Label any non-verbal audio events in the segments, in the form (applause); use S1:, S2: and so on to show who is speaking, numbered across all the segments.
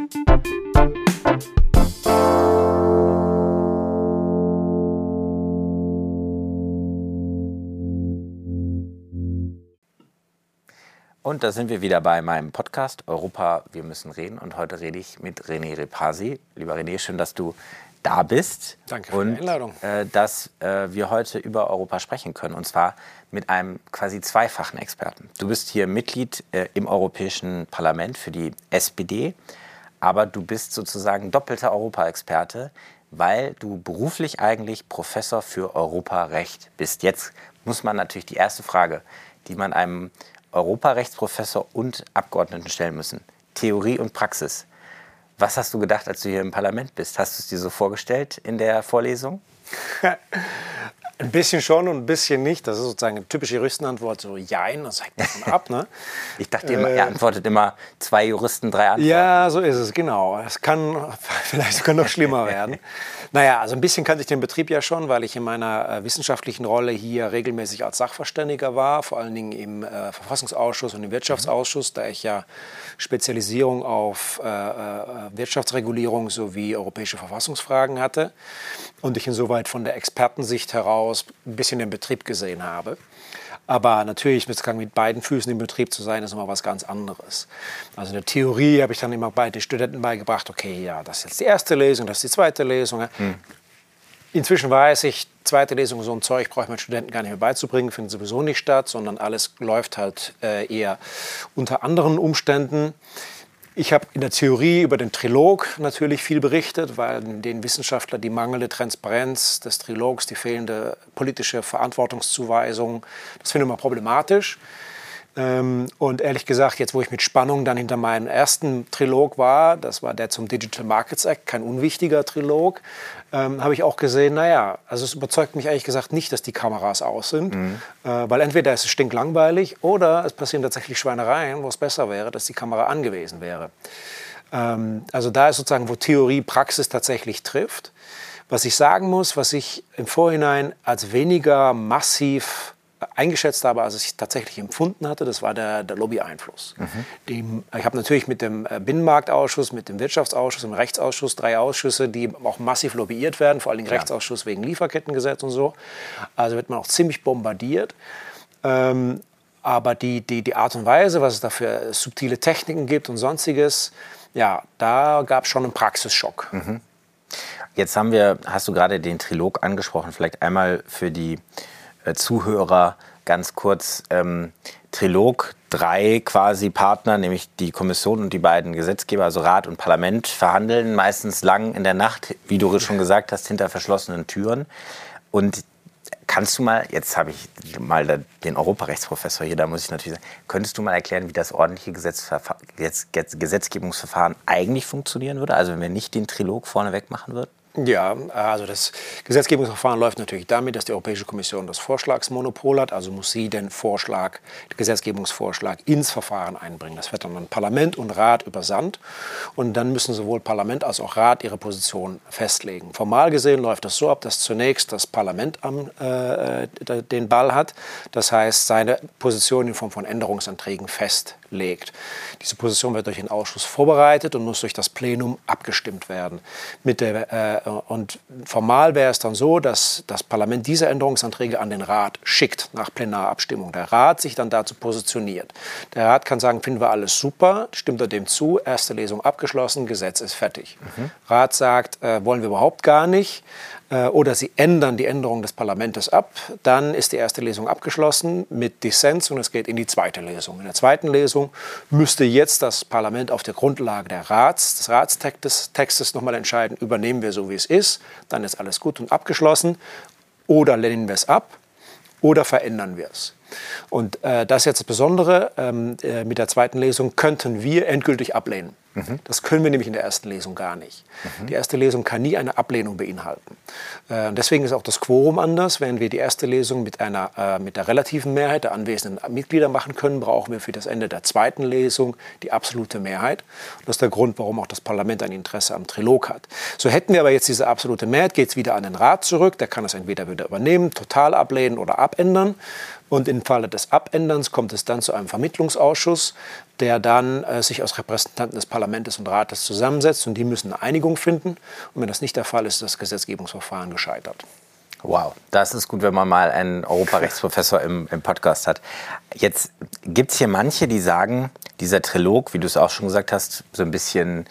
S1: Und da sind wir wieder bei meinem Podcast Europa, wir müssen reden. Und heute rede ich mit René Repasi. Lieber René, schön, dass du da bist.
S2: Danke für
S1: und,
S2: die Einladung.
S1: Äh, dass äh, wir heute über Europa sprechen können. Und zwar mit einem quasi zweifachen Experten. Du bist hier Mitglied äh, im Europäischen Parlament für die SPD. Aber du bist sozusagen doppelter Europa-Experte, weil du beruflich eigentlich Professor für Europarecht bist. Jetzt muss man natürlich die erste Frage, die man einem Europarechtsprofessor und Abgeordneten stellen müssen. Theorie und Praxis. Was hast du gedacht, als du hier im Parlament bist? Hast du es dir so vorgestellt in der Vorlesung? (laughs)
S2: Ein bisschen schon und ein bisschen nicht. Das ist sozusagen eine typische Juristenantwort, so Jein, das hängt davon ab. Ne? (laughs)
S1: Ich dachte, immer, er antwortet immer zwei Juristen, drei Antworten.
S2: Ja, so ist es, genau. Es kann (laughs) vielleicht sogar noch schlimmer werden. (laughs) Naja, also ein bisschen kannte ich den Betrieb ja schon, weil ich in meiner äh, wissenschaftlichen Rolle hier regelmäßig als Sachverständiger war, vor allen Dingen im äh, Verfassungsausschuss und im Wirtschaftsausschuss, da ich ja Spezialisierung auf äh, äh, Wirtschaftsregulierung sowie europäische Verfassungsfragen hatte und ich insoweit von der Expertensicht heraus ein bisschen den Betrieb gesehen habe. Aber natürlich mit beiden Füßen im Betrieb zu sein, ist immer was ganz anderes. Also in der Theorie habe ich dann immer beide Studenten beigebracht, okay, ja, das ist jetzt die erste Lesung, das ist die zweite Lesung. Hm. Inzwischen weiß ich, zweite Lesung, so ein Zeug brauche ich meinen Studenten gar nicht mehr beizubringen, findet sowieso nicht statt, sondern alles läuft halt äh, eher unter anderen Umständen. Ich habe in der Theorie über den Trilog natürlich viel berichtet, weil den Wissenschaftler die mangelnde Transparenz des Trilogs, die fehlende politische Verantwortungszuweisung, das finde ich immer problematisch. Ähm, und ehrlich gesagt, jetzt wo ich mit Spannung dann hinter meinem ersten Trilog war, das war der zum Digital Markets Act, kein unwichtiger Trilog, ähm, habe ich auch gesehen, naja, also es überzeugt mich ehrlich gesagt nicht, dass die Kameras aus sind, mhm. äh, weil entweder ist es stinklangweilig oder es passieren tatsächlich Schweinereien, wo es besser wäre, dass die Kamera angewiesen wäre. Ähm, also da ist sozusagen, wo Theorie Praxis tatsächlich trifft. Was ich sagen muss, was ich im Vorhinein als weniger massiv eingeschätzt habe, als ich tatsächlich empfunden hatte, das war der, der Lobby-Einfluss. Mhm. ich habe natürlich mit dem äh, Binnenmarktausschuss, mit dem Wirtschaftsausschuss, dem Rechtsausschuss drei Ausschüsse, die auch massiv lobbyiert werden, vor allem der Rechtsausschuss wegen Lieferkettengesetz und so. Also wird man auch ziemlich bombardiert. Ähm, aber die, die, die Art und Weise, was es da für subtile Techniken gibt und sonstiges, ja, da gab es schon einen Praxisschock. Mhm.
S1: Jetzt haben wir, hast du gerade den Trilog angesprochen, vielleicht einmal für die äh, Zuhörer ganz kurz. Ähm, Trilog, drei quasi Partner, nämlich die Kommission und die beiden Gesetzgeber, also Rat und Parlament, verhandeln meistens lang in der Nacht, wie du schon gesagt hast, hinter verschlossenen Türen. Und kannst du mal, jetzt habe ich mal den Europarechtsprofessor hier, da muss ich natürlich sagen, könntest du mal erklären, wie das ordentliche Gesetzgebungsverfahren eigentlich funktionieren würde? Also wenn wir nicht den Trilog vorneweg machen würden?
S2: Ja, also das Gesetzgebungsverfahren läuft natürlich damit, dass die Europäische Kommission das Vorschlagsmonopol hat. Also muss sie den Vorschlag, den Gesetzgebungsvorschlag ins Verfahren einbringen. Das wird dann an Parlament und Rat übersandt. Und dann müssen sowohl Parlament als auch Rat ihre Position festlegen. Formal gesehen läuft das so ab, dass zunächst das Parlament am, äh, den Ball hat. Das heißt, seine Position in Form von Änderungsanträgen festlegt. Diese Position wird durch den Ausschuss vorbereitet und muss durch das Plenum abgestimmt werden. Mit der äh, und formal wäre es dann so, dass das Parlament diese Änderungsanträge an den Rat schickt nach Plenarabstimmung. Der Rat sich dann dazu positioniert. Der Rat kann sagen, finden wir alles super, stimmt er dem zu, erste Lesung abgeschlossen, Gesetz ist fertig. Mhm. Rat sagt, äh, wollen wir überhaupt gar nicht. Äh, oder sie ändern die Änderung des Parlaments ab, dann ist die erste Lesung abgeschlossen mit Dissens und es geht in die zweite Lesung. In der zweiten Lesung müsste jetzt das Parlament auf der Grundlage der Rats, des Ratstextes Textes nochmal entscheiden, übernehmen wir so, wie es ist, dann ist alles gut und abgeschlossen oder lehnen wir es ab oder verändern wir es. Und äh, das ist jetzt das Besondere, ähm, äh, mit der zweiten Lesung könnten wir endgültig ablehnen. Mhm. Das können wir nämlich in der ersten Lesung gar nicht. Mhm. Die erste Lesung kann nie eine Ablehnung beinhalten. Äh, deswegen ist auch das Quorum anders. Während wir die erste Lesung mit, einer, äh, mit der relativen Mehrheit der anwesenden Mitglieder machen können, brauchen wir für das Ende der zweiten Lesung die absolute Mehrheit. Und das ist der Grund, warum auch das Parlament ein Interesse am Trilog hat. So hätten wir aber jetzt diese absolute Mehrheit, geht es wieder an den Rat zurück. Der kann es entweder wieder übernehmen, total ablehnen oder abändern. Und im Falle des Abänderns kommt es dann zu einem Vermittlungsausschuss, der dann äh, sich aus Repräsentanten des Parlaments und Rates zusammensetzt und die müssen eine Einigung finden. Und wenn das nicht der Fall ist, ist das Gesetzgebungsverfahren gescheitert.
S1: Wow, das ist gut, wenn man mal einen Europarechtsprofessor im, im Podcast hat. Jetzt gibt es hier manche, die sagen, dieser Trilog, wie du es auch schon gesagt hast, so ein bisschen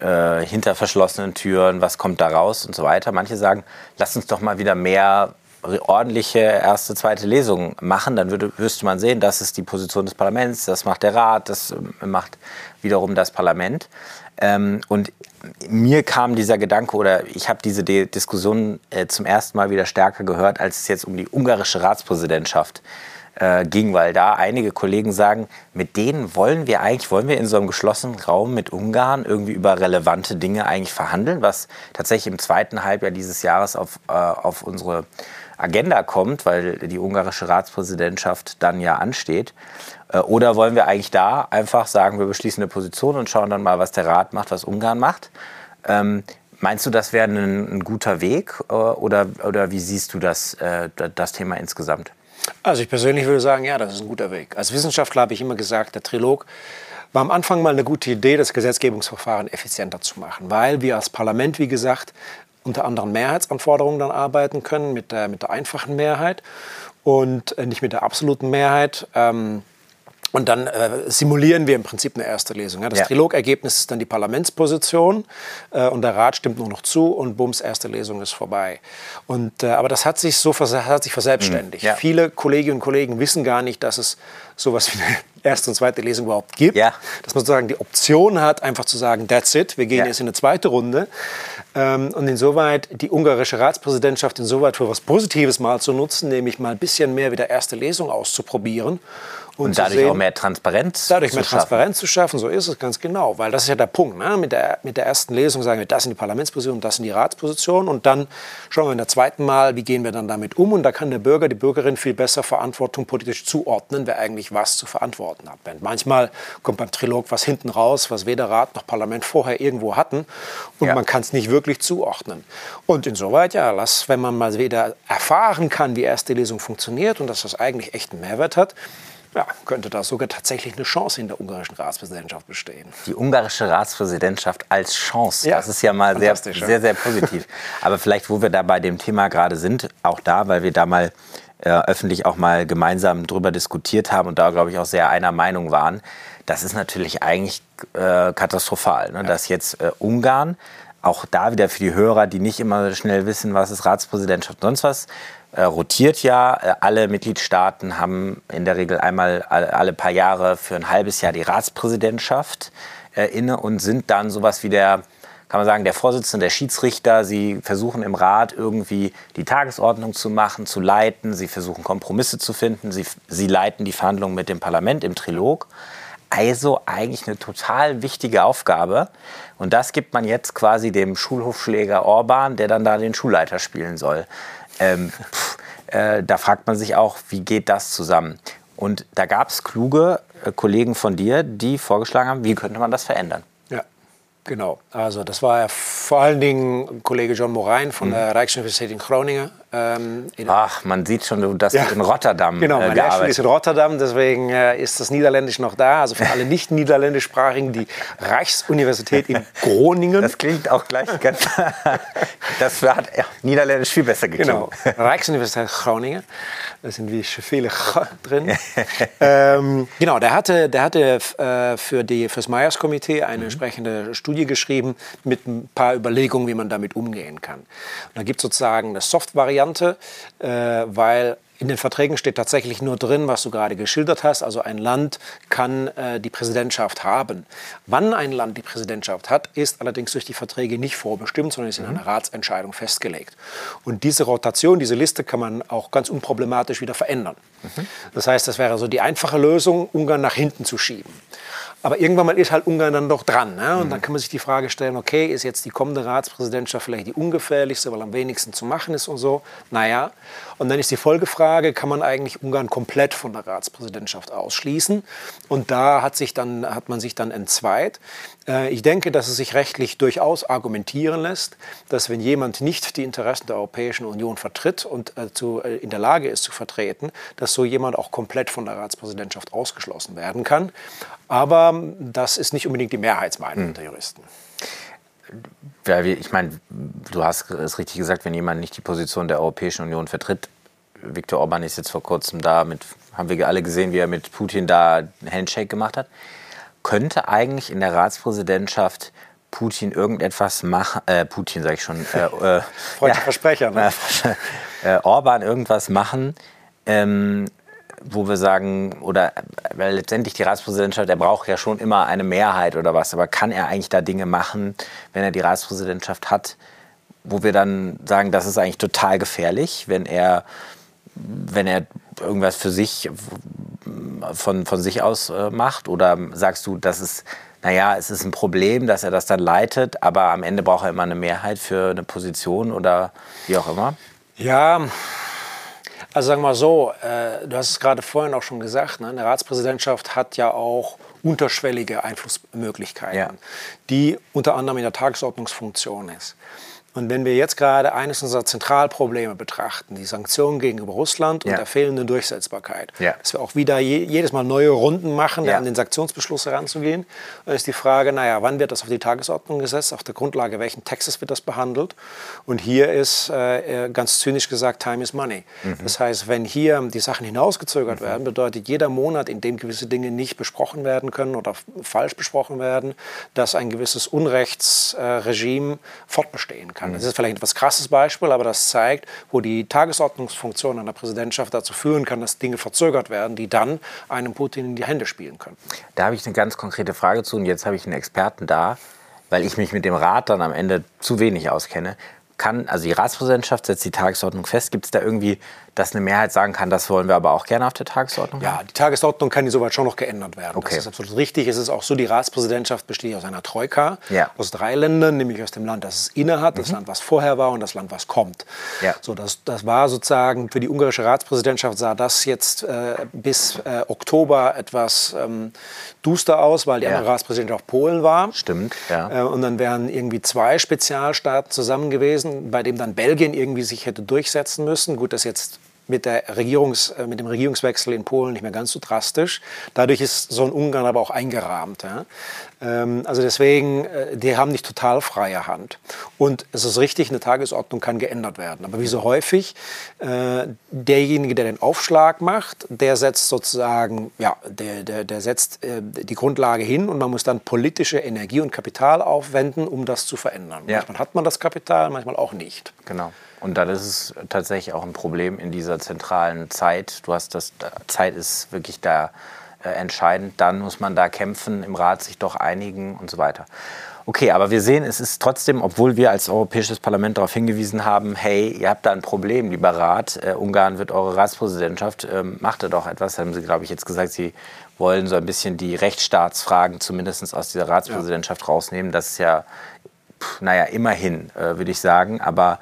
S1: äh, hinter verschlossenen Türen, was kommt da raus und so weiter. Manche sagen, lass uns doch mal wieder mehr ordentliche erste, zweite Lesung machen, dann würde, müsste man sehen, das ist die Position des Parlaments, das macht der Rat, das äh, macht wiederum das Parlament. Ähm, und mir kam dieser Gedanke oder ich habe diese De Diskussion äh, zum ersten Mal wieder stärker gehört, als es jetzt um die ungarische Ratspräsidentschaft äh, ging, weil da einige Kollegen sagen, mit denen wollen wir eigentlich, wollen wir in so einem geschlossenen Raum mit Ungarn irgendwie über relevante Dinge eigentlich verhandeln, was tatsächlich im zweiten Halbjahr dieses Jahres auf, äh, auf unsere Agenda kommt, weil die ungarische Ratspräsidentschaft dann ja ansteht. Äh, oder wollen wir eigentlich da einfach sagen, wir beschließen eine Position und schauen dann mal, was der Rat macht, was Ungarn macht? Ähm, meinst du, das wäre ein, ein, guter Weg äh, oder, oder wie siehst du das, äh, das Thema insgesamt?
S2: Also ich persönlich würde sagen, ja, das ist ein guter Weg. Als Wissenschaftler habe ich immer gesagt, der Trilog war am Anfang mal eine gute Idee, das Gesetzgebungsverfahren effizienter zu machen, weil wir als Parlament, wie gesagt, unter anderen Mehrheitsanforderungen dann arbeiten können, mit der, mit der einfachen Mehrheit und äh, nicht mit der absoluten Mehrheit. Ähm, und dann äh, simulieren wir im Prinzip eine erste Lesung. Ja. Das ja. Trilogergebnis ist dann die Parlamentsposition äh, und der Rat stimmt nur noch zu und bums, erste Lesung ist vorbei. Und, äh, aber das hat sich so hat sich verselbstständigt. Mhm. Ja. Viele Kolleginnen und Kollegen wissen gar nicht, dass es sowas wie eine (laughs) erste und zweite Lesung überhaupt gibt. Ja. Dass man sozusagen die Option hat, einfach zu sagen, that's it, wir gehen ja. jetzt in eine zweite Runde. Ähm, und insoweit die ungarische Ratspräsidentschaft insoweit für was Positives mal zu nutzen, nämlich mal ein bisschen mehr wieder erste Lesung auszuprobieren
S1: und, und dadurch sehen, auch mehr Transparenz
S2: dadurch mehr Transparenz zu schaffen, so ist es ganz genau. Weil das ist ja der Punkt. Ne? Mit, der, mit der ersten Lesung sagen wir, das sind die Parlamentspositionen, das sind die Ratspositionen. Und dann schauen wir in der zweiten Mal, wie gehen wir dann damit um. Und da kann der Bürger, die Bürgerin viel besser Verantwortung politisch zuordnen, wer eigentlich was zu verantworten hat. Manchmal kommt beim Trilog was hinten raus, was weder Rat noch Parlament vorher irgendwo hatten. Und ja. man kann es nicht wirklich zuordnen. Und insoweit, ja, lass, wenn man mal wieder erfahren kann, wie erste Lesung funktioniert und dass das eigentlich echt einen Mehrwert hat, ja, könnte da sogar tatsächlich eine Chance in der ungarischen Ratspräsidentschaft bestehen.
S1: Die ungarische Ratspräsidentschaft als Chance, ja, das ist ja mal sehr, sehr, sehr positiv. (laughs) Aber vielleicht, wo wir da bei dem Thema gerade sind, auch da, weil wir da mal äh, öffentlich auch mal gemeinsam drüber diskutiert haben und da, glaube ich, auch sehr einer Meinung waren, das ist natürlich eigentlich äh, katastrophal, ne? ja. dass jetzt äh, Ungarn auch da wieder für die Hörer, die nicht immer schnell wissen, was ist Ratspräsidentschaft und sonst was, rotiert ja. Äh, alle Mitgliedstaaten haben in der Regel einmal alle paar Jahre für ein halbes Jahr die Ratspräsidentschaft äh, inne und sind dann sowas wie der, kann man sagen, der Vorsitzende, der Schiedsrichter. Sie versuchen im Rat irgendwie die Tagesordnung zu machen, zu leiten. Sie versuchen Kompromisse zu finden. Sie, sie leiten die Verhandlungen mit dem Parlament im Trilog. Also eigentlich eine total wichtige Aufgabe. Und das gibt man jetzt quasi dem Schulhofschläger Orban, der dann da den Schulleiter spielen soll. Ähm, pff, äh, da fragt man sich auch, wie geht das zusammen? Und da gab es kluge äh, Kollegen von dir, die vorgeschlagen haben, wie könnte man das verändern?
S2: Ja, genau. Also das war ja vor allen Dingen Kollege John Morain von mhm. der Rijksuniversität in Groningen,
S1: ähm, Ach, man sieht schon, dass ja. du in Rotterdam
S2: Genau, mein äh, Lehrstuhl ist in Rotterdam, deswegen äh, ist das Niederländisch noch da. Also für (laughs) alle nicht niederländischsprachigen, die Reichsuniversität in Groningen.
S1: Das klingt auch gleich ganz... (laughs) das hat ja, Niederländisch viel besser geklungen.
S2: Genau, Reichsuniversität Groningen. Da sind wie viele drin. (laughs) ähm, genau, der hatte, der hatte äh, für die, fürs Meyers-Komitee eine mhm. entsprechende Studie geschrieben mit ein paar Überlegungen, wie man damit umgehen kann. Und da gibt es sozusagen eine Soft-Variante, Variante, äh, weil in den Verträgen steht tatsächlich nur drin, was du gerade geschildert hast. Also ein Land kann äh, die Präsidentschaft haben. Wann ein Land die Präsidentschaft hat, ist allerdings durch die Verträge nicht vorbestimmt, sondern ist in einer Ratsentscheidung festgelegt. Und diese Rotation, diese Liste kann man auch ganz unproblematisch wieder verändern. Mhm. Das heißt, das wäre so die einfache Lösung, Ungarn nach hinten zu schieben. Aber irgendwann mal ist halt Ungarn dann doch dran. Ne? Und mhm. dann kann man sich die Frage stellen, okay, ist jetzt die kommende Ratspräsidentschaft vielleicht die ungefährlichste, weil am wenigsten zu machen ist und so. Naja, und dann ist die Folgefrage, Frage, kann man eigentlich Ungarn komplett von der Ratspräsidentschaft ausschließen? Und da hat, sich dann, hat man sich dann entzweit. Äh, ich denke, dass es sich rechtlich durchaus argumentieren lässt, dass wenn jemand nicht die Interessen der Europäischen Union vertritt und äh, zu, äh, in der Lage ist zu vertreten, dass so jemand auch komplett von der Ratspräsidentschaft ausgeschlossen werden kann. Aber das ist nicht unbedingt die Mehrheitsmeinung hm. der Juristen.
S1: Ja, ich meine, du hast es richtig gesagt, wenn jemand nicht die Position der Europäischen Union vertritt, Viktor Orban ist jetzt vor kurzem da, mit, haben wir alle gesehen, wie er mit Putin da Handshake gemacht hat. Könnte eigentlich in der Ratspräsidentschaft Putin irgendetwas machen, äh, Putin sage ich schon, äh,
S2: äh, ja, Versprecher, ne? (laughs)
S1: äh, Orban irgendwas machen, ähm, wo wir sagen, oder weil letztendlich die Ratspräsidentschaft, er braucht ja schon immer eine Mehrheit oder was, aber kann er eigentlich da Dinge machen, wenn er die Ratspräsidentschaft hat, wo wir dann sagen, das ist eigentlich total gefährlich, wenn er, wenn er irgendwas für sich von, von sich aus äh, macht? Oder sagst du, das ist, naja, es ist ein Problem, dass er das dann leitet, aber am Ende braucht er immer eine Mehrheit für eine Position oder wie auch immer?
S2: Ja, also sagen wir mal so, äh, du hast es gerade vorhin auch schon gesagt, ne? eine Ratspräsidentschaft hat ja auch unterschwellige Einflussmöglichkeiten, ja. die unter anderem in der Tagesordnungsfunktion ist. Und wenn wir jetzt gerade eines unserer Zentralprobleme betrachten, die Sanktionen gegenüber Russland und ja. der fehlenden Durchsetzbarkeit, ja. dass wir auch wieder je, jedes Mal neue Runden machen, ja. an den Sanktionsbeschluss heranzugehen, dann ist die Frage, naja, wann wird das auf die Tagesordnung gesetzt, auf der Grundlage welchen Textes wird das behandelt? Und hier ist äh, ganz zynisch gesagt, Time is Money. Mhm. Das heißt, wenn hier die Sachen hinausgezögert mhm. werden, bedeutet jeder Monat, in dem gewisse Dinge nicht besprochen werden können oder falsch besprochen werden, dass ein gewisses Unrechtsregime äh, fortbestehen kann kann. Das ist vielleicht ein etwas krasses Beispiel, aber das zeigt, wo die Tagesordnungsfunktion einer Präsidentschaft dazu führen kann, dass Dinge verzögert werden, die dann einem Putin in die Hände spielen können.
S1: Da habe ich eine ganz konkrete Frage zu und jetzt habe ich einen Experten da, weil ich mich mit dem Rat dann am Ende zu wenig auskenne. Kann, also die Ratspräsidentschaft setzt die Tagesordnung fest. Gibt es da irgendwie dass eine Mehrheit sagen kann, das wollen wir aber auch gerne auf der Tagesordnung
S2: haben? Ja, die Tagesordnung kann insoweit schon noch geändert werden. Okay. Das ist absolut richtig. Es ist auch so, die Ratspräsidentschaft besteht aus einer Troika ja. aus drei Ländern, nämlich aus dem Land, das es innehat, mhm. das Land, was vorher war und das Land, was kommt. Ja. So, das, das war sozusagen für die ungarische Ratspräsidentschaft sah das jetzt äh, bis äh, Oktober etwas ähm, duster aus, weil die ja. andere Ratspräsidentschaft Polen war.
S1: Stimmt, ja.
S2: Äh, und dann wären irgendwie zwei Spezialstaaten zusammen gewesen, bei dem dann Belgien irgendwie sich hätte durchsetzen müssen. Gut, das jetzt mit, der Regierungs, äh, mit dem Regierungswechsel in Polen nicht mehr ganz so drastisch. Dadurch ist so ein Ungarn aber auch eingerahmt. Ja. Ähm, also deswegen, äh, die haben nicht total freie Hand. Und es ist richtig, eine Tagesordnung kann geändert werden. Aber wie so häufig, äh, derjenige, der den Aufschlag macht, der setzt sozusagen, ja, der, der, der setzt die Grundlage hin und man muss dann politische Energie und Kapital aufwenden, um das zu verändern. Ja. Manchmal hat man das Kapital, manchmal auch nicht.
S1: Genau. Und dann ist es tatsächlich auch ein Problem in dieser zentralen Zeit. Du hast das, Zeit ist wirklich da äh, entscheidend. Dann muss man da kämpfen, im Rat sich doch einigen und so weiter. Okay, aber wir sehen, es ist trotzdem, obwohl wir als Europäisches Parlament darauf hingewiesen haben, hey, ihr habt da ein Problem, lieber Rat, äh, Ungarn wird eure Ratspräsidentschaft, äh, macht da doch etwas. Haben Sie, glaube ich, jetzt gesagt, Sie wollen so ein bisschen die Rechtsstaatsfragen zumindest aus dieser Ratspräsidentschaft ja. rausnehmen. Das ist ja, pff, naja, immerhin, äh, würde ich sagen. Aber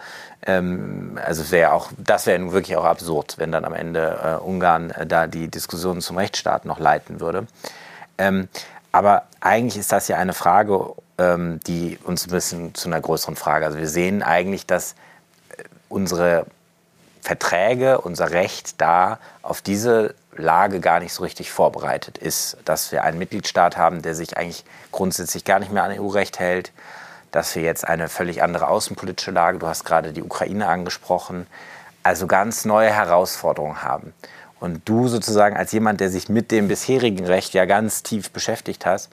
S1: ähm, also wäre auch, das wäre nun wirklich auch absurd, wenn dann am Ende äh, Ungarn äh, da die Diskussion zum Rechtsstaat noch leiten würde. Ähm, aber eigentlich ist das ja eine Frage, ähm, die uns ein bisschen zu einer größeren Frage. Also wir sehen eigentlich, dass äh, unsere Verträge, unser Recht da auf diese Lage gar nicht so richtig vorbereitet ist. Dass wir einen Mitgliedstaat haben, der sich eigentlich grundsätzlich gar nicht mehr an EU-Recht hält, dass wir jetzt eine völlig andere außenpolitische Lage, du hast gerade die Ukraine angesprochen, also ganz neue Herausforderungen haben. Und du sozusagen als jemand, der sich mit dem bisherigen Recht ja ganz tief beschäftigt hast,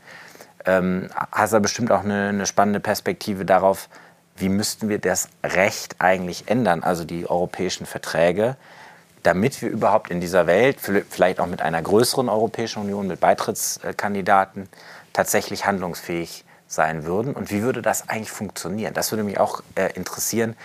S1: ähm, hast da bestimmt auch eine, eine spannende Perspektive darauf, wie müssten wir das Recht eigentlich ändern, also die europäischen Verträge, damit wir überhaupt in dieser Welt, vielleicht auch mit einer größeren Europäischen Union, mit Beitrittskandidaten, tatsächlich handlungsfähig sein würden und wie würde das eigentlich funktionieren? Das würde mich auch äh, interessieren.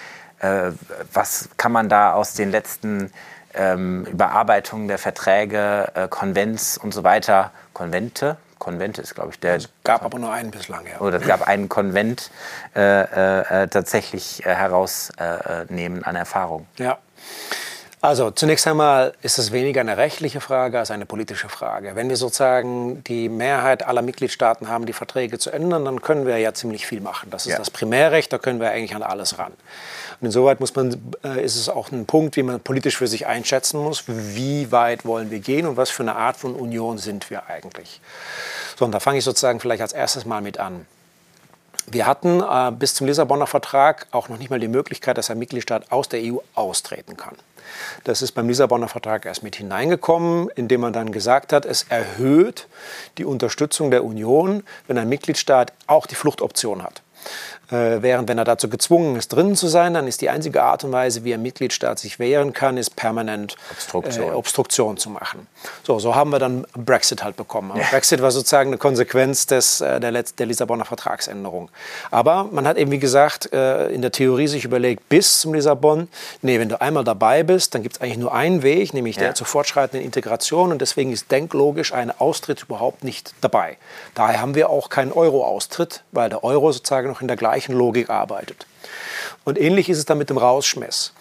S1: Äh, was kann man da aus den letzten ähm, Überarbeitungen der Verträge, äh, Konvents und so weiter, Konvente, Konvente ist, glaube ich, der.
S2: Es gab aber nur einen bislang, ja.
S1: Oder es gab einen Konvent äh, äh, äh tatsächlich herausnehmen an Erfahrung.
S2: Ja. Also zunächst einmal ist es weniger eine rechtliche Frage als eine politische Frage. Wenn wir sozusagen die Mehrheit aller Mitgliedstaaten haben, die Verträge zu ändern, dann können wir ja ziemlich viel machen. Das ist ja. das Primärrecht, da können wir eigentlich an alles ran. Und insoweit muss man, äh, ist es auch ein Punkt, wie man politisch für sich einschätzen muss, wie weit wollen wir gehen und was für eine Art von Union sind wir eigentlich. So, und da fange ich sozusagen vielleicht als erstes mal mit an. Wir hatten äh, bis zum Lissabonner Vertrag auch noch nicht mal die Möglichkeit, dass ein Mitgliedstaat aus der EU austreten kann. Das ist beim Lissabonner Vertrag erst mit hineingekommen, indem man dann gesagt hat, es erhöht die Unterstützung der Union, wenn ein Mitgliedstaat auch die Fluchtoption hat. Äh, während wenn er dazu gezwungen ist, drinnen zu sein, dann ist die einzige Art und Weise, wie ein Mitgliedstaat sich wehren kann, ist permanent Obstruktion, äh, Obstruktion zu machen. So, so haben wir dann Brexit halt bekommen. Ja. Brexit war sozusagen eine Konsequenz des, äh, der, der Lissabonner Vertragsänderung. Aber man hat eben, wie gesagt, äh, in der Theorie sich überlegt, bis zum Lissabon, nee, wenn du einmal dabei bist, dann gibt es eigentlich nur einen Weg, nämlich ja. der zur fortschreitenden Integration. Und deswegen ist denklogisch ein Austritt überhaupt nicht dabei. Daher haben wir auch keinen Euro-Austritt, weil der Euro sozusagen noch in der gleichen Logik arbeitet. Und ähnlich ist es dann mit dem Rausschmiss.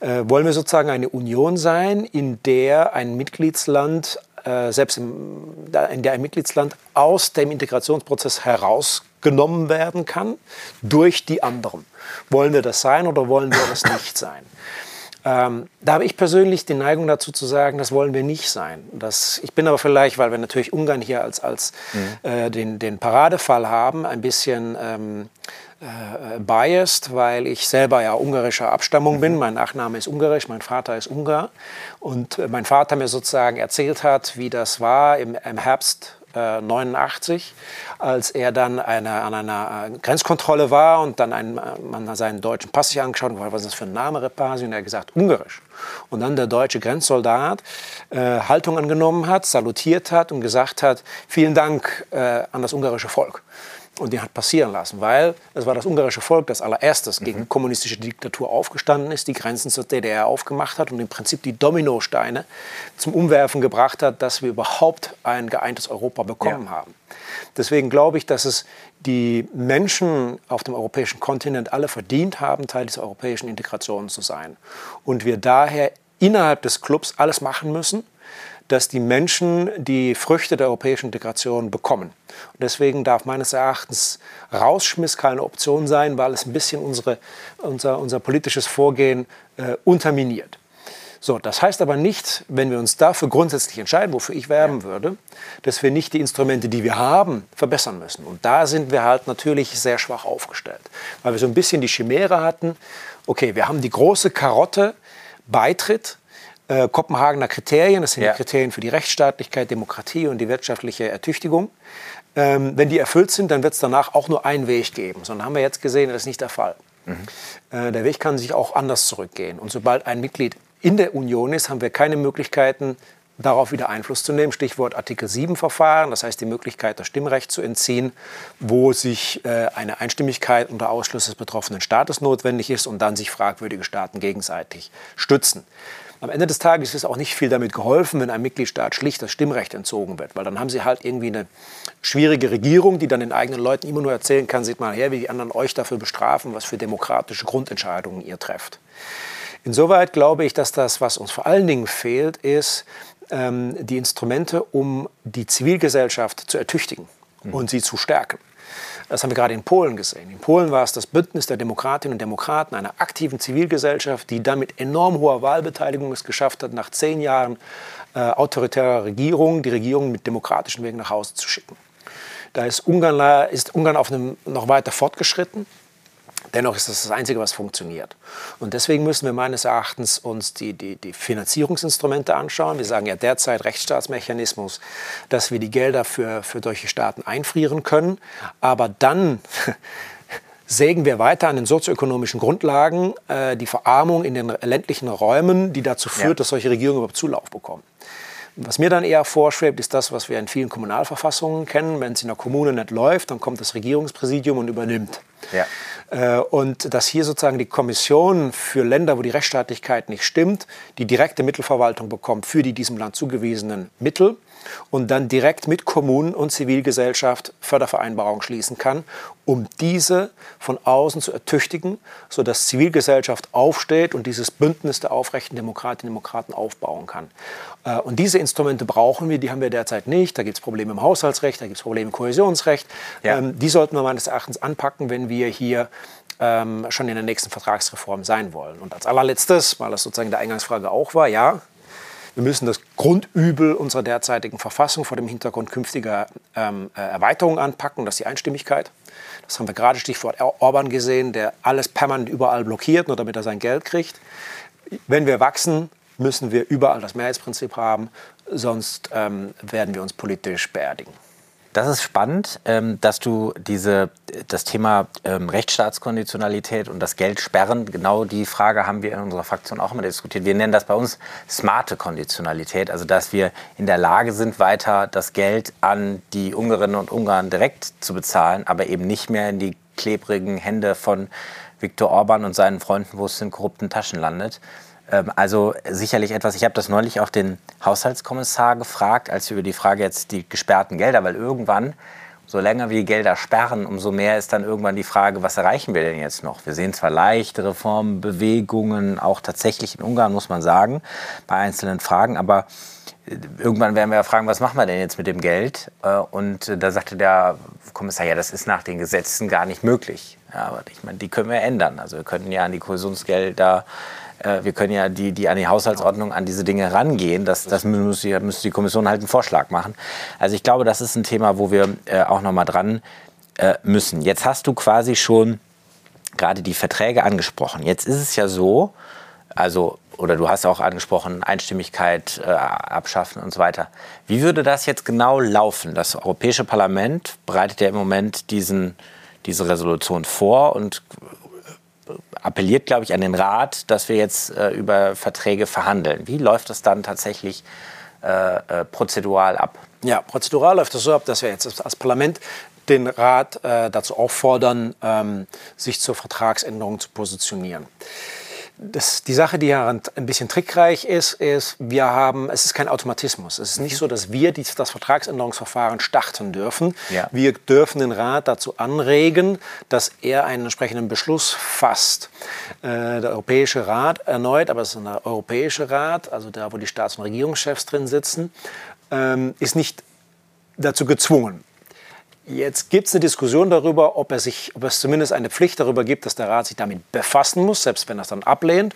S2: Äh, wollen wir sozusagen eine Union sein, in der ein Mitgliedsland, äh, selbst im, in der ein Mitgliedsland aus dem Integrationsprozess herausgenommen werden kann durch die anderen? Wollen wir das sein oder wollen wir das nicht sein? Ähm, da habe ich persönlich die Neigung dazu zu sagen, das wollen wir nicht sein. Das, ich bin aber vielleicht, weil wir natürlich Ungarn hier als, als mhm. äh, den, den Paradefall haben, ein bisschen ähm, äh, biased, weil ich selber ja ungarischer Abstammung bin. Mein Nachname ist ungarisch, mein Vater ist Ungar. Und äh, mein Vater mir sozusagen erzählt hat, wie das war im, im Herbst 89, als er dann eine, an einer äh, Grenzkontrolle war und dann ein, man seinen deutschen Pass sich angeschaut hat, was ist das für ein Name, Repasi, und er hat gesagt, ungarisch. Und dann der deutsche Grenzsoldat äh, Haltung angenommen hat, salutiert hat und gesagt hat, vielen Dank äh, an das ungarische Volk. Und die hat passieren lassen, weil es war das ungarische Volk, das allererstes gegen mhm. kommunistische Diktatur aufgestanden ist, die Grenzen zur DDR aufgemacht hat und im Prinzip die Dominosteine zum Umwerfen gebracht hat, dass wir überhaupt ein geeintes Europa bekommen ja. haben. Deswegen glaube ich, dass es die Menschen auf dem europäischen Kontinent alle verdient haben, Teil dieser europäischen Integration zu sein. Und wir daher innerhalb des Clubs alles machen müssen, dass die Menschen die Früchte der europäischen Integration bekommen. Und deswegen darf meines Erachtens Rausschmiss keine Option sein, weil es ein bisschen unsere, unser, unser politisches Vorgehen äh, unterminiert. So, das heißt aber nicht, wenn wir uns dafür grundsätzlich entscheiden, wofür ich werben ja. würde, dass wir nicht die Instrumente, die wir haben, verbessern müssen. Und da sind wir halt natürlich sehr schwach aufgestellt, weil wir so ein bisschen die Chimäre hatten, okay, wir haben die große Karotte Beitritt, äh, Kopenhagener Kriterien, das sind ja. die Kriterien für die Rechtsstaatlichkeit, Demokratie und die wirtschaftliche Ertüchtigung. Ähm, wenn die erfüllt sind, dann wird es danach auch nur einen Weg geben. Sondern haben wir jetzt gesehen, das ist nicht der Fall. Mhm. Äh, der Weg kann sich auch anders zurückgehen. Und sobald ein Mitglied in der Union ist, haben wir keine Möglichkeiten, darauf wieder Einfluss zu nehmen. Stichwort Artikel 7 Verfahren, das heißt die Möglichkeit, das Stimmrecht zu entziehen, wo sich äh, eine Einstimmigkeit unter Ausschluss des betroffenen Staates notwendig ist und dann sich fragwürdige Staaten gegenseitig stützen. Am Ende des Tages ist auch nicht viel damit geholfen, wenn einem Mitgliedstaat schlicht das Stimmrecht entzogen wird, weil dann haben sie halt irgendwie eine schwierige Regierung, die dann den eigenen Leuten immer nur erzählen kann, seht mal her, wie die anderen euch dafür bestrafen, was für demokratische Grundentscheidungen ihr trefft. Insoweit glaube ich, dass das, was uns vor allen Dingen fehlt, ist ähm, die Instrumente, um die Zivilgesellschaft zu ertüchtigen und sie zu stärken. Das haben wir gerade in Polen gesehen. In Polen war es das Bündnis der Demokratinnen und Demokraten, einer aktiven Zivilgesellschaft, die damit enorm hoher Wahlbeteiligung es geschafft hat, nach zehn Jahren äh, autoritärer Regierung die Regierung mit demokratischen Wegen nach Hause zu schicken. Da ist Ungarn, ist Ungarn auf einem noch weiter fortgeschritten. Dennoch ist das das Einzige, was funktioniert. Und deswegen müssen wir meines Erachtens uns die, die, die Finanzierungsinstrumente anschauen. Wir sagen ja derzeit Rechtsstaatsmechanismus, dass wir die Gelder für, für solche Staaten einfrieren können. Aber dann (laughs) sägen wir weiter an den sozioökonomischen Grundlagen äh, die Verarmung in den ländlichen Räumen, die dazu führt, ja. dass solche Regierungen überhaupt Zulauf bekommen. Was mir dann eher vorschwebt, ist das, was wir in vielen Kommunalverfassungen kennen. Wenn es in der Kommune nicht läuft, dann kommt das Regierungspräsidium und übernimmt. Ja. Äh, und dass hier sozusagen die Kommission für Länder, wo die Rechtsstaatlichkeit nicht stimmt, die direkte Mittelverwaltung bekommt für die diesem Land zugewiesenen Mittel und dann direkt mit Kommunen und Zivilgesellschaft Fördervereinbarungen schließen kann, um diese von außen zu ertüchtigen, sodass Zivilgesellschaft aufsteht und dieses Bündnis der aufrechten Demokratinnen und Demokraten aufbauen kann. Äh, und diese Instrumente brauchen wir, die haben wir derzeit nicht. Da gibt es Probleme im Haushaltsrecht, da gibt es Probleme im Kohäsionsrecht. Ja. Ähm, die sollten wir meines Erachtens anpacken, wenn wir hier ähm, schon in der nächsten Vertragsreform sein wollen. Und als allerletztes, weil das sozusagen der Eingangsfrage auch war, ja, wir müssen das Grundübel unserer derzeitigen Verfassung vor dem Hintergrund künftiger ähm, äh, Erweiterungen anpacken, das ist die Einstimmigkeit. Das haben wir gerade Stichwort Orban gesehen, der alles permanent überall blockiert, nur damit er sein Geld kriegt. Wenn wir wachsen, müssen wir überall das Mehrheitsprinzip haben, sonst ähm, werden wir uns politisch beerdigen.
S1: Das ist spannend, ähm, dass du diese, das Thema ähm, Rechtsstaatskonditionalität und das Geld sperren, genau die Frage haben wir in unserer Fraktion auch immer diskutiert. Wir nennen das bei uns smarte Konditionalität, also dass wir in der Lage sind, weiter das Geld an die Ungarinnen und Ungarn direkt zu bezahlen, aber eben nicht mehr in die klebrigen Hände von Viktor Orban und seinen Freunden, wo es in korrupten Taschen landet. Ähm, also sicherlich etwas, ich habe das neulich auch den Haushaltskommissar gefragt, als wir über die Frage jetzt die gesperrten Gelder, weil irgendwann, so länger wir Gelder sperren, umso mehr ist dann irgendwann die Frage, was erreichen wir denn jetzt noch? Wir sehen zwar leichte Reformbewegungen, auch tatsächlich in Ungarn, muss man sagen, bei einzelnen Fragen, aber äh, irgendwann werden wir ja fragen, was machen wir denn jetzt mit dem Geld? Äh, und da sagte der Kommissar, ja, das ist nach den Gesetzen gar nicht möglich. Ja, aber ich meine, die können wir ändern. Also wir könnten ja an die Kohäsionsgelder äh, wir können ja die, die an die Haushaltsordnung, an diese Dinge rangehen. Das, das müsste, müsste die Kommission halt einen Vorschlag machen. Also ich glaube, das ist ein Thema, wo wir äh, auch noch mal dran äh, müssen. Jetzt hast du quasi schon gerade die Verträge angesprochen. Jetzt ist es ja so, also oder du hast auch angesprochen, Einstimmigkeit äh, abschaffen und so weiter. Wie würde das jetzt genau laufen? Das Europäische Parlament bereitet ja im Moment diesen, diese Resolution vor und appelliert, glaube ich, an den Rat, dass wir jetzt äh, über Verträge verhandeln. Wie läuft das dann tatsächlich äh, äh, prozedural ab?
S2: Ja, prozedural läuft das so ab, dass wir jetzt als Parlament den Rat äh, dazu auffordern, ähm, sich zur Vertragsänderung zu positionieren. Das, die Sache, die ja ein bisschen trickreich ist, ist, wir haben, es ist kein Automatismus. Es ist nicht so, dass wir die, das Vertragsänderungsverfahren starten dürfen. Ja. Wir dürfen den Rat dazu anregen, dass er einen entsprechenden Beschluss fasst. Äh, der Europäische Rat erneut, aber es ist ein Europäischer Rat, also da, wo die Staats- und Regierungschefs drin sitzen, ähm, ist nicht dazu gezwungen. Jetzt gibt es eine Diskussion darüber, ob, er sich, ob es zumindest eine Pflicht darüber gibt, dass der Rat sich damit befassen muss, selbst wenn er es dann ablehnt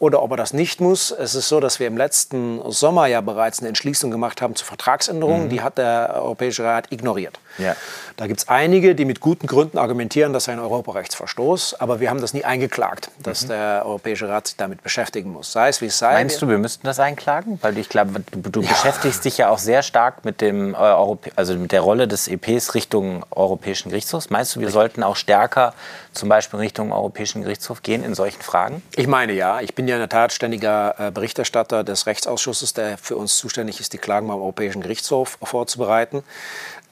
S2: oder ob er das nicht muss. Es ist so, dass wir im letzten Sommer ja bereits eine Entschließung gemacht haben zu Vertragsänderungen. Mhm. Die hat der Europäische Rat ignoriert. Ja. Da gibt es einige, die mit guten Gründen argumentieren, das sei ein Europarechtsverstoß. Aber wir haben das nie eingeklagt, dass mhm. der Europäische Rat sich damit beschäftigen muss. Sei es wie es sei.
S1: Meinst du, wir müssten das einklagen? Weil ich glaube, du, du ja. beschäftigst dich ja auch sehr stark mit, dem, äh, also mit der Rolle des EPs Richtung Europäischen Gerichtshof. Meinst du, wir Richtig. sollten auch stärker zum Beispiel Richtung Europäischen Gerichtshof gehen in solchen Fragen?
S2: Ich meine ja. Ich bin ja in der Tat ständiger äh, Berichterstatter des Rechtsausschusses, der für uns zuständig ist, die Klagen beim Europäischen Gerichtshof vorzubereiten.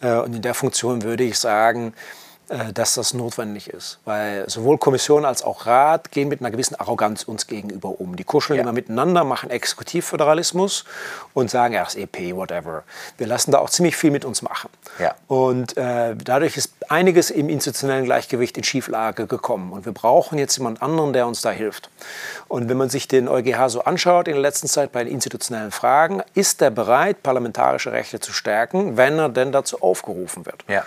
S2: Äh, und in der Funktion würde ich sagen, dass das notwendig ist. Weil sowohl Kommission als auch Rat gehen mit einer gewissen Arroganz uns gegenüber um. Die kuscheln ja. immer miteinander, machen Exekutivföderalismus und sagen, ja, das EP, whatever. Wir lassen da auch ziemlich viel mit uns machen. Ja. Und äh, dadurch ist einiges im institutionellen Gleichgewicht in Schieflage gekommen. Und wir brauchen jetzt jemand anderen, der uns da hilft. Und wenn man sich den EuGH so anschaut in der letzten Zeit bei den institutionellen Fragen, ist er bereit, parlamentarische Rechte zu stärken, wenn er denn dazu aufgerufen wird. Ja.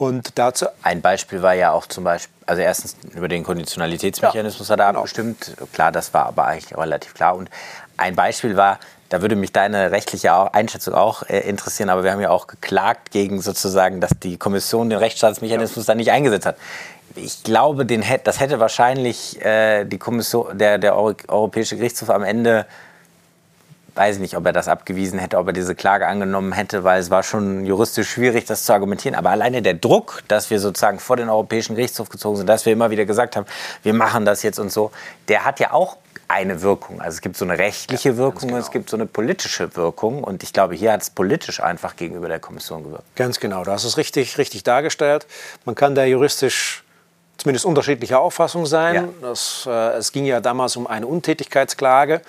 S1: Und dazu ein Beispiel war ja auch zum Beispiel, also erstens über den Konditionalitätsmechanismus ja, hat er genau. abgestimmt. Klar, das war aber eigentlich relativ klar. Und ein Beispiel war, da würde mich deine rechtliche Einschätzung auch äh, interessieren, aber wir haben ja auch geklagt gegen sozusagen, dass die Kommission den Rechtsstaatsmechanismus ja. da nicht eingesetzt hat. Ich glaube, den, das hätte wahrscheinlich äh, die Kommission, der, der Europäische Gerichtshof am Ende weiß ich nicht, ob er das abgewiesen hätte, ob er diese Klage angenommen hätte, weil es war schon juristisch schwierig, das zu argumentieren. Aber alleine der Druck, dass wir sozusagen vor den Europäischen Gerichtshof gezogen sind, dass wir immer wieder gesagt haben, wir machen das jetzt und so, der hat ja auch eine Wirkung. Also es gibt so eine rechtliche Wirkung genau. und es gibt so eine politische Wirkung. Und ich glaube, hier hat es politisch einfach gegenüber der Kommission gewirkt.
S2: Ganz genau, du hast es richtig, richtig dargestellt. Man kann da juristisch zumindest unterschiedlicher Auffassung sein. Ja. Das, äh, es ging ja damals um eine Untätigkeitsklage.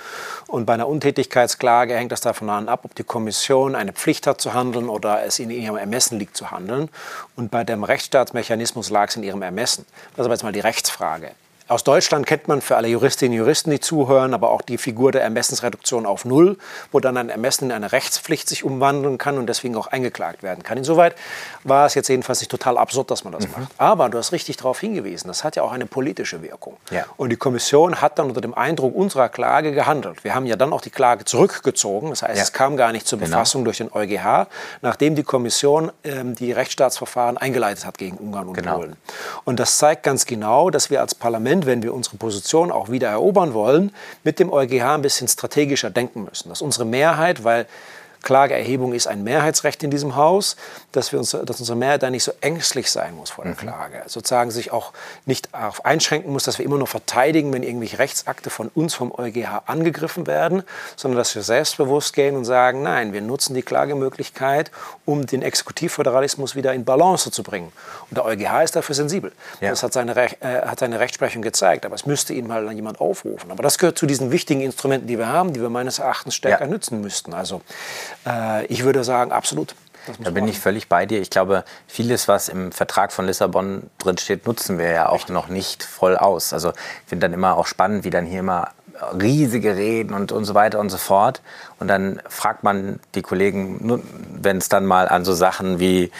S2: Und bei einer Untätigkeitsklage hängt das davon ab, ob die Kommission eine Pflicht hat zu handeln oder es in ihrem Ermessen liegt zu handeln. Und bei dem Rechtsstaatsmechanismus lag es in ihrem Ermessen. Das ist aber jetzt mal die Rechtsfrage. Aus Deutschland kennt man für alle Juristinnen und Juristen, die zuhören, aber auch die Figur der Ermessensreduktion auf Null, wo dann ein Ermessen in eine Rechtspflicht sich umwandeln kann und deswegen auch eingeklagt werden kann. Insoweit war es jetzt jedenfalls nicht total absurd, dass man das mhm. macht. Aber du hast richtig darauf hingewiesen, das hat ja auch eine politische Wirkung. Ja. Und die Kommission hat dann unter dem Eindruck unserer Klage gehandelt. Wir haben ja dann auch die Klage zurückgezogen. Das heißt, ja. es kam gar nicht zur genau. Befassung durch den EuGH, nachdem die Kommission ähm, die Rechtsstaatsverfahren eingeleitet hat gegen Ungarn und genau. Polen. Und das zeigt ganz genau, dass wir als Parlament Moment, wenn wir unsere Position auch wieder erobern wollen, mit dem EuGH ein bisschen strategischer denken müssen. Dass unsere Mehrheit, weil Klageerhebung ist ein Mehrheitsrecht in diesem Haus, dass, wir uns, dass unsere Mehrheit da nicht so ängstlich sein muss vor der mhm. Klage. Sozusagen sich auch nicht darauf einschränken muss, dass wir immer nur verteidigen, wenn irgendwelche Rechtsakte von uns vom EuGH angegriffen werden, sondern dass wir selbstbewusst gehen und sagen, nein, wir nutzen die Klagemöglichkeit, um den Exekutivföderalismus wieder in Balance zu bringen. Und der EuGH ist dafür sensibel. Ja. Das hat seine, äh, hat seine Rechtsprechung gezeigt, aber es müsste ihn mal jemand aufrufen. Aber das gehört zu diesen wichtigen Instrumenten, die wir haben, die wir meines Erachtens stärker ja. nützen müssten. Also äh, ich würde sagen, absolut.
S1: Da bin ich völlig bei dir. Ich glaube, vieles, was im Vertrag von Lissabon drin steht, nutzen wir ja auch Richtig. noch nicht voll aus. Also ich finde dann immer auch spannend, wie dann hier immer riesige Reden und, und so weiter und so fort. Und dann fragt man die Kollegen, wenn es dann mal an so Sachen wie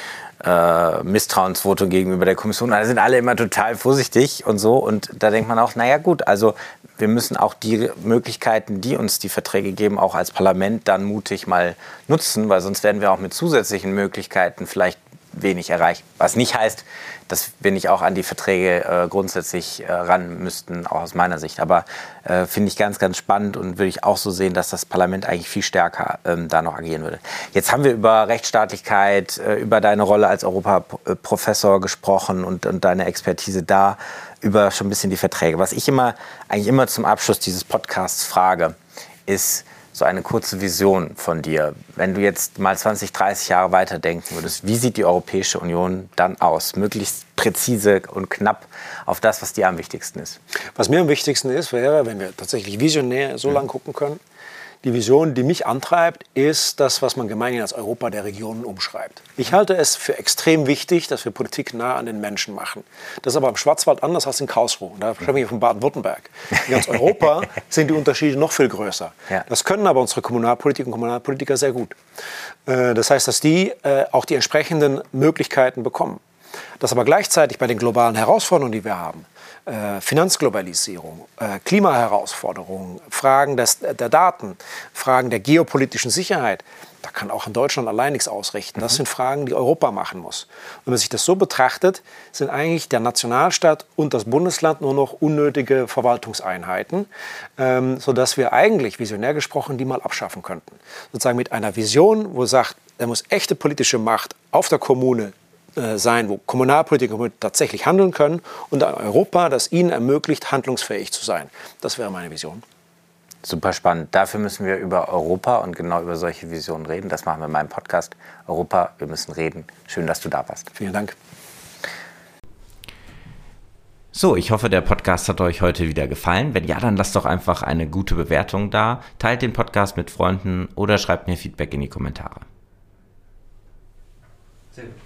S1: äh, Misstrauensvotum gegenüber der Kommission, da sind alle immer total vorsichtig und so. Und da denkt man auch, naja gut, also wir müssen auch die Möglichkeiten, die uns die Verträge geben, auch als Parlament dann mutig mal nutzen, weil sonst werden wir auch mit zusätzlichen Möglichkeiten vielleicht wenig erreichen. Was nicht heißt, dass wir nicht auch an die Verträge äh, grundsätzlich äh, ran müssten, auch aus meiner Sicht. Aber äh, finde ich ganz, ganz spannend und würde ich auch so sehen, dass das Parlament eigentlich viel stärker ähm, da noch agieren würde. Jetzt haben wir über Rechtsstaatlichkeit, äh, über deine Rolle als Europaprofessor gesprochen und, und deine Expertise da über schon ein bisschen die Verträge. Was ich immer, eigentlich immer zum Abschluss dieses Podcasts frage, ist so eine kurze Vision von dir. Wenn du jetzt mal 20, 30 Jahre weiterdenken würdest, wie sieht die Europäische Union dann aus? Möglichst präzise und knapp auf das, was dir am wichtigsten ist.
S2: Was mir am wichtigsten ist, wäre, wenn wir tatsächlich visionär so mhm. lang gucken können, die Vision, die mich antreibt, ist das, was man gemeinhin als Europa der Regionen umschreibt. Ich halte es für extrem wichtig, dass wir Politik nah an den Menschen machen. Das ist aber im Schwarzwald anders als in Karlsruhe. Da spreche ich von Baden-Württemberg. In ganz Europa (laughs) sind die Unterschiede noch viel größer. Das können aber unsere Kommunalpolitiker und Kommunalpolitiker sehr gut. Äh, das heißt, dass die äh, auch die entsprechenden Möglichkeiten bekommen. Dass aber gleichzeitig bei den globalen Herausforderungen, die wir haben, Finanzglobalisierung, äh, Klimaherausforderungen, Fragen des, der Daten, Fragen der geopolitischen Sicherheit, da kann auch in Deutschland allein nichts ausrichten. Das mhm. sind Fragen, die Europa machen muss. Und wenn man sich das so betrachtet, sind eigentlich der Nationalstaat und das Bundesland nur noch unnötige Verwaltungseinheiten, ähm, sodass wir eigentlich, visionär gesprochen, die mal abschaffen könnten. Sozusagen mit einer Vision, wo sagt, er muss echte politische Macht auf der Kommune äh, sein, wo Kommunalpolitiker tatsächlich handeln können und ein Europa, das ihnen ermöglicht, handlungsfähig zu sein. Das wäre meine Vision.
S1: Super spannend. Dafür müssen wir über Europa und genau über solche Visionen reden. Das machen wir in meinem Podcast Europa, wir müssen reden. Schön, dass du da warst.
S2: Vielen Dank.
S1: So, ich hoffe, der Podcast hat euch heute wieder gefallen. Wenn ja, dann lasst doch einfach eine gute Bewertung da, teilt den Podcast mit Freunden oder schreibt mir Feedback in die Kommentare. Sehr gut.